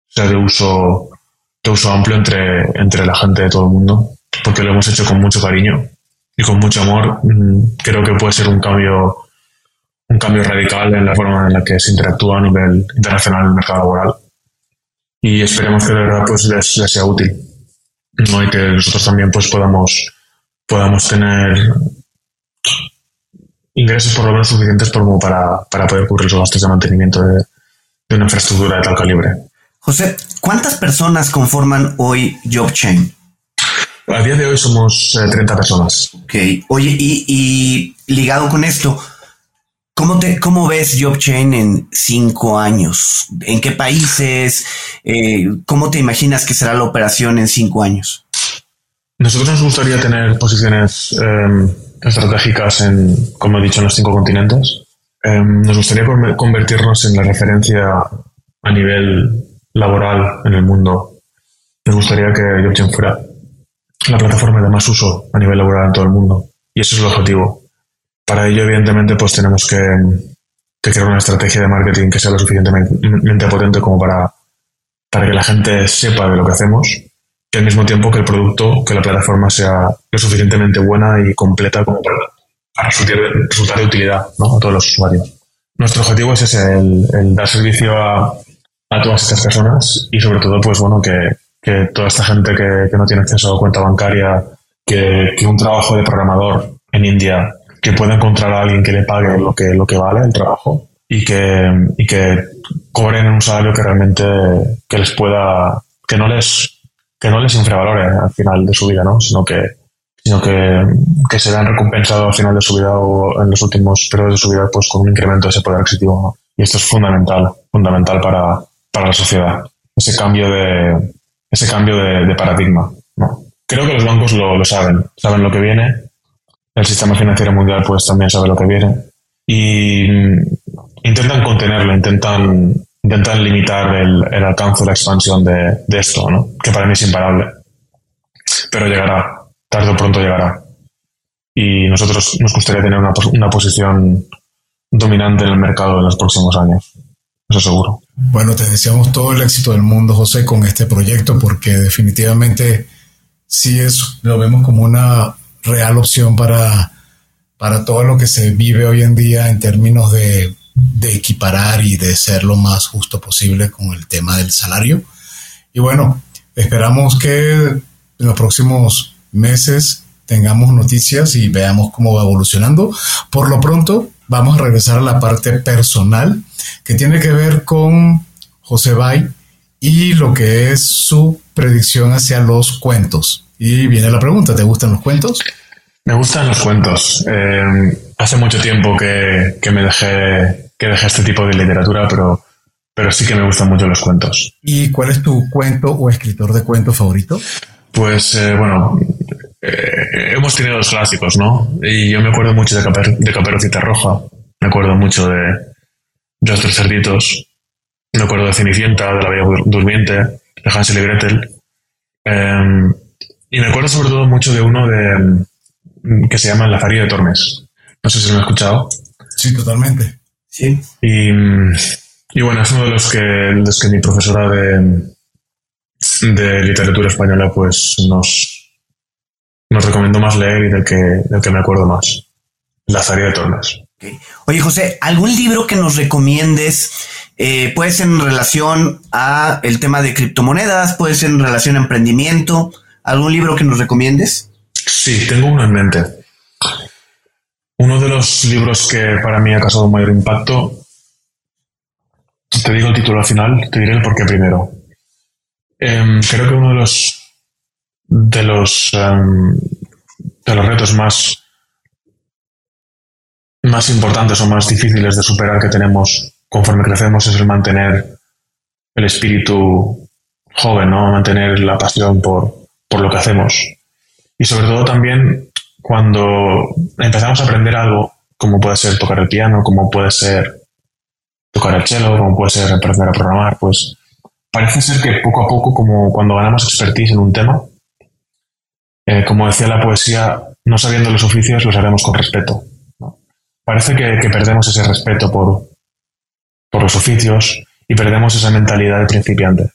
sea de uso de uso amplio entre, entre la gente de todo el mundo, porque lo hemos hecho con mucho cariño y con mucho amor. Mm, creo que puede ser un cambio un cambio radical en la forma en la que se interactúa a nivel internacional en el mercado laboral. Y esperemos que de verdad pues, les, sea útil. ¿no? Y que nosotros también pues, podamos, podamos tener ingresos por lo menos suficientes como para, para poder cubrir los gastos de mantenimiento de, de, una infraestructura de tal calibre. José, ¿cuántas personas conforman hoy JobChain? A día de hoy somos 30 eh, personas. Ok. Oye, y, y ligado con esto, ¿Cómo, te, ¿Cómo ves JobChain en cinco años? ¿En qué países? Eh, ¿Cómo te imaginas que será la operación en cinco años? Nosotros nos gustaría tener posiciones em, estratégicas en, como he dicho, en los cinco continentes. Em, nos gustaría convertirnos en la referencia a nivel laboral en el mundo. Nos gustaría que JobChain fuera la plataforma de más uso a nivel laboral en todo el mundo. Y ese es el objetivo para ello, evidentemente, pues tenemos que, crear una estrategia de marketing que sea lo suficientemente potente como para, para que la gente sepa de lo que hacemos y al mismo tiempo que el producto, que la plataforma sea lo suficientemente buena y completa como para, resultar, de utilidad a todos los usuarios. Nuestro objetivo es ese, el, dar servicio a, todas estas personas y sobre todo, pues bueno, que, toda esta gente que, no tiene acceso a cuenta bancaria, que, que un trabajo de programador en India que pueda encontrar a alguien que le pague lo que, lo que vale el trabajo y que, y que cobren un salario que realmente que les pueda, que no les, que no les infravalore al final de su vida, ¿no? Sino que, sino que, que se vean recompensados al final de su vida o en los últimos periodos de su vida pues con un incremento de ese poder adquisitivo, Y esto es fundamental, fundamental para, para la sociedad. Ese cambio de, ese cambio de, de paradigma, ¿no? Creo que los bancos lo, lo saben, saben lo que viene el sistema financiero mundial pues también sabe lo que viene y mm, intentan contenerlo, intentan, intentan limitar el, el alcance, la expansión de, esto, ¿no? que para mí es imparable. Pero llegará, tarde o pronto llegará. Y nosotros nos gustaría tener una, una posición dominante en el mercado en los próximos años. Eso seguro. Bueno, te deseamos todo el éxito del mundo, José, con este proyecto, porque definitivamente sí es, lo vemos como una real opción para, para todo lo que se vive hoy en día en términos de, de equiparar y de ser lo más justo posible con el tema del salario. Y bueno, esperamos que en los próximos meses tengamos noticias y veamos cómo va evolucionando. Por lo pronto, vamos a regresar a la parte personal que tiene que ver con José Bay y lo que es su predicción hacia los cuentos. Y viene la pregunta, ¿te gustan los cuentos? Me gustan los cuentos. Eh, hace mucho tiempo que, me dejé, que dejé este tipo de literatura, pero, pero sí que me gustan mucho los cuentos. ¿Y cuál es tu cuento o escritor de cuentos favorito? Pues eh, bueno, eh, hemos tenido los clásicos, ¿no? Y yo me acuerdo mucho de, Caper de Caperucita Roja, me acuerdo mucho de, de Los Tres Cerditos, me acuerdo de Cenicienta, de La Bella Durmiente, de Hansel y Gretel. y me acuerdo sobre todo mucho de uno de, que se llama La Faría de Tormes. No sé si lo han escuchado. Sí, totalmente. Sí. Y, y, bueno, es uno de los que, los que mi profesora de, de literatura española pues nos, nos recomendó más leer y del que, del que me acuerdo más. La Faría de Tormes. Oye, José, ¿algún libro que nos recomiendes? Eh, puede ser en relación a el tema de criptomonedas, puede ser en relación a emprendimiento. ¿Algún libro que nos recomiendes? Sí, tengo uno en mente. Uno de los libros que para mí ha causado mayor impacto, te digo el título al final, te diré el porqué primero. Em, creo que uno de los de los em, de los retos más más importantes o más difíciles de superar que tenemos conforme crecemos es el mantener el espíritu joven, ¿no? Mantener la pasión por, por lo que hacemos. Y sobre todo también cuando empezamos a aprender algo, como puede ser tocar el piano, como puede ser tocar el cello, como puede ser aprender a programar, pues parece ser que poco a poco, como cuando ganamos expertise en un tema, eh, como decía la poesía, no sabiendo los oficios los haremos con respeto. Parece que, perdemos ese respeto por, por los oficios y perdemos esa mentalidad de principiante.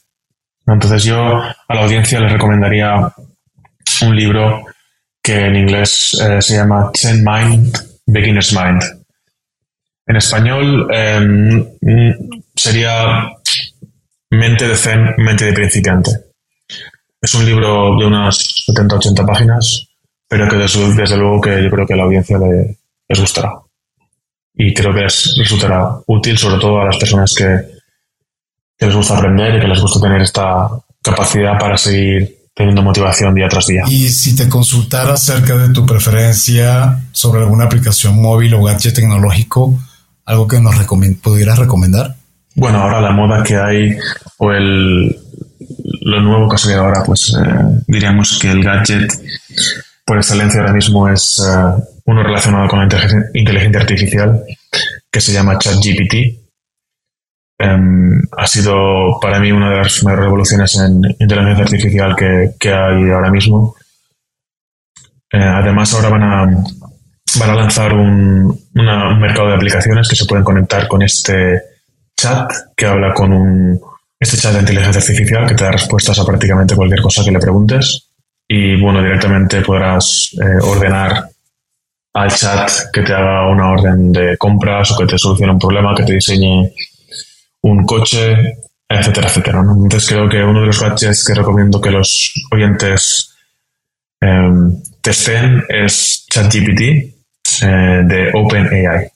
Entonces yo a la audiencia les recomendaría un libro que en inglés eh, se llama Zen Mind, Beginner's Mind. En español em, sería Mente de Zen, Mente de Principiante. Es un libro de unas 70-80 páginas, pero que desde, luego que yo creo que a la audiencia le, les gustará. Y creo que les resultará útil, sobre todo a las personas que, que les gusta aprender y que les gusta tener esta capacidad para seguir teniendo motivación día tras día. Y si te consultara acerca de tu preferencia sobre alguna aplicación móvil o gadget tecnológico, algo que nos pudieras recomendar. Bueno, ahora la moda que hay o el lo nuevo que ha salido ahora, pues eh, diríamos que el gadget por excelencia ahora mismo es eh, uno relacionado con la inteligencia artificial que se llama ChatGPT Em, ha sido para mí una de las mayores revoluciones en inteligencia artificial que, hay ahora mismo. Eh, además, ahora van a, van a lanzar un, mercado de aplicaciones que se pueden conectar con este chat que habla con un, este chat de inteligencia artificial que te da respuestas a prácticamente cualquier cosa que le preguntes. Y bueno, directamente podrás eh, ordenar al chat que te haga una orden de compras o que te solucione un problema, que te diseñe un coche, etcétera, etcétera. Entonces creo que uno de los gadgets que recomiendo que los oyentes eh, testen es ChatGPT eh, de OpenAI.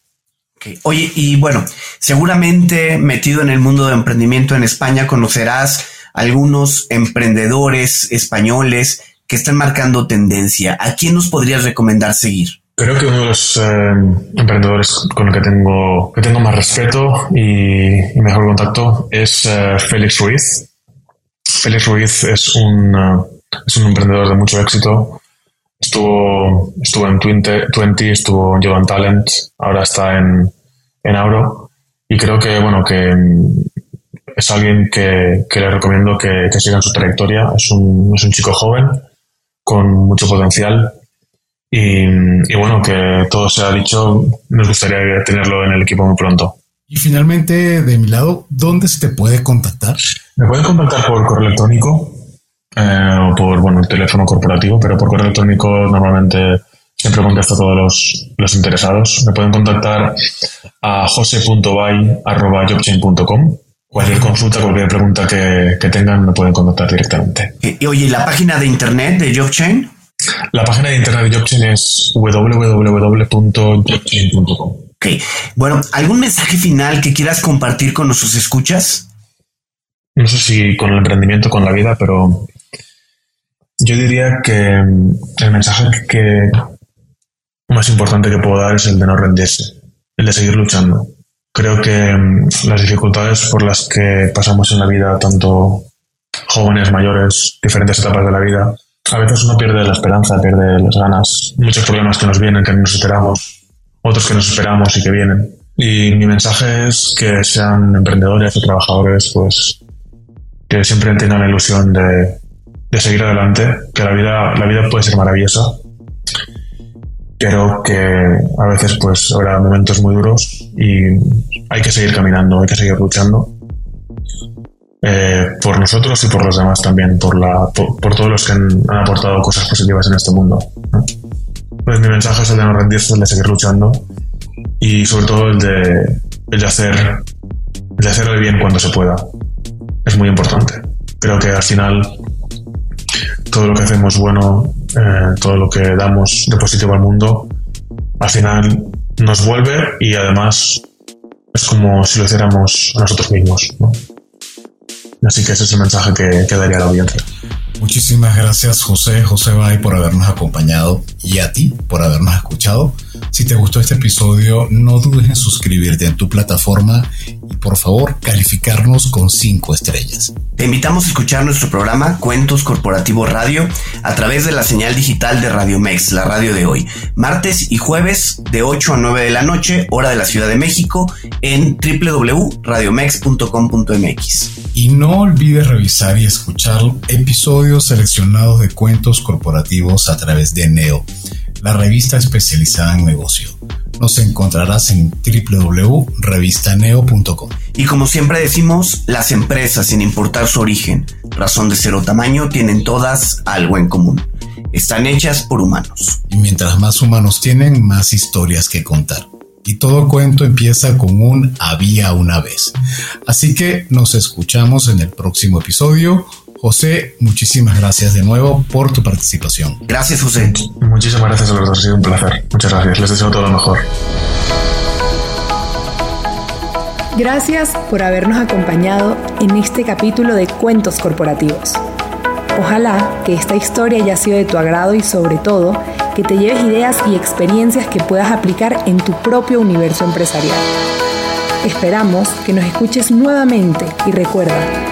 Oye, y bueno, seguramente metido en el mundo de emprendimiento en España conocerás algunos emprendedores españoles que están marcando tendencia. ¿A quién nos podrías recomendar seguir? Creo que uno de los eh, emprendedores con el que tengo, que tengo más respeto y, mejor contacto es eh, Félix Ruiz. Félix Ruiz es un, eh, es un emprendedor de mucho éxito. Estuvo, estuvo en 20, estuvo en Talent, ahora está en, en Auro. Y creo que, bueno, que mm, es alguien que, que le recomiendo que, que siga en su trayectoria. Es un, es un chico joven con mucho potencial y, bueno, que todo se ha dicho, nos gustaría tenerlo en el equipo muy pronto. Y finalmente, de mi lado, ¿dónde se te puede contactar? Me pueden contactar por correo electrónico eh, o por bueno, el teléfono corporativo, pero por correo electrónico normalmente siempre contesto a todos los, los interesados. Me pueden contactar a jose.bay.jobchain.com. Cualquier consulta, cualquier pregunta que, que, tengan, me pueden contactar directamente. Y, oye, ¿la página de internet de JobChain? La página de internet de Jobchain es www.jobchain.com. Ok. Bueno, ¿algún mensaje final que quieras compartir con nuestros escuchas? No sé si con el emprendimiento, con la vida, pero yo diría que el mensaje que más importante que puedo dar es el de no rendirse, el de seguir luchando. Creo que las dificultades por las que pasamos en la vida, tanto jóvenes, mayores, diferentes etapas de la vida, a veces uno pierde la esperanza, pierde las ganas. Muchos problemas que nos vienen, que no nos esperamos, otros que nos esperamos y que vienen. Y mi mensaje es que sean emprendedores o trabajadores, pues que siempre tengan la ilusión de, de seguir adelante, que la vida, la vida puede ser maravillosa, pero que a veces pues habrá momentos muy duros y hay que seguir caminando, hay que seguir luchando eh, por nosotros y por los demás también, por, la, por, todos los que han, aportado cosas positivas en este mundo. Pues mi mensaje es el de no rendirse, el de seguir luchando y sobre todo el de, el de hacer el de hacer el bien cuando se pueda. Es muy importante. Creo que al final todo lo que hacemos bueno, eh, todo lo que damos de positivo al mundo, al final nos vuelve y además es como si lo hiciéramos a nosotros mismos. ¿no? Así que ese es el mensaje que, daría a la audiencia. Muchísimas gracias José, José Bay por habernos acompañado y a ti por habernos escuchado. Si te gustó este episodio, no dudes en suscribirte en tu plataforma por favor calificarnos con 5 estrellas. Te invitamos a escuchar nuestro programa Cuentos Corporativo Radio a través de la señal digital de Radio Mex, la radio de hoy, martes y jueves de 8 a 9 de la noche, hora de la Ciudad de México, en www.radiomex.com.mx. Y no olvides revisar y escuchar episodios seleccionados de cuentos corporativos a través de Neo, la revista especializada en negocio. Nos encontrarás en www.revistaneo.com. Y como siempre decimos, las empresas, sin importar su origen, razón de ser o tamaño, tienen todas algo en común. Están hechas por humanos. Y mientras más humanos tienen, más historias que contar. Y todo cuento empieza con un había una vez. Así que nos escuchamos en el próximo episodio. José, muchísimas gracias de nuevo por tu participación. Gracias, José. Muchísimas gracias a los dos, ha sido un placer. Muchas gracias, les deseo todo lo mejor. Gracias por habernos acompañado en este capítulo de Cuentos Corporativos. Ojalá que esta historia haya sido de tu agrado y sobre todo que te lleves ideas y experiencias que puedas aplicar en tu propio universo empresarial. Esperamos que nos escuches nuevamente y recuerda,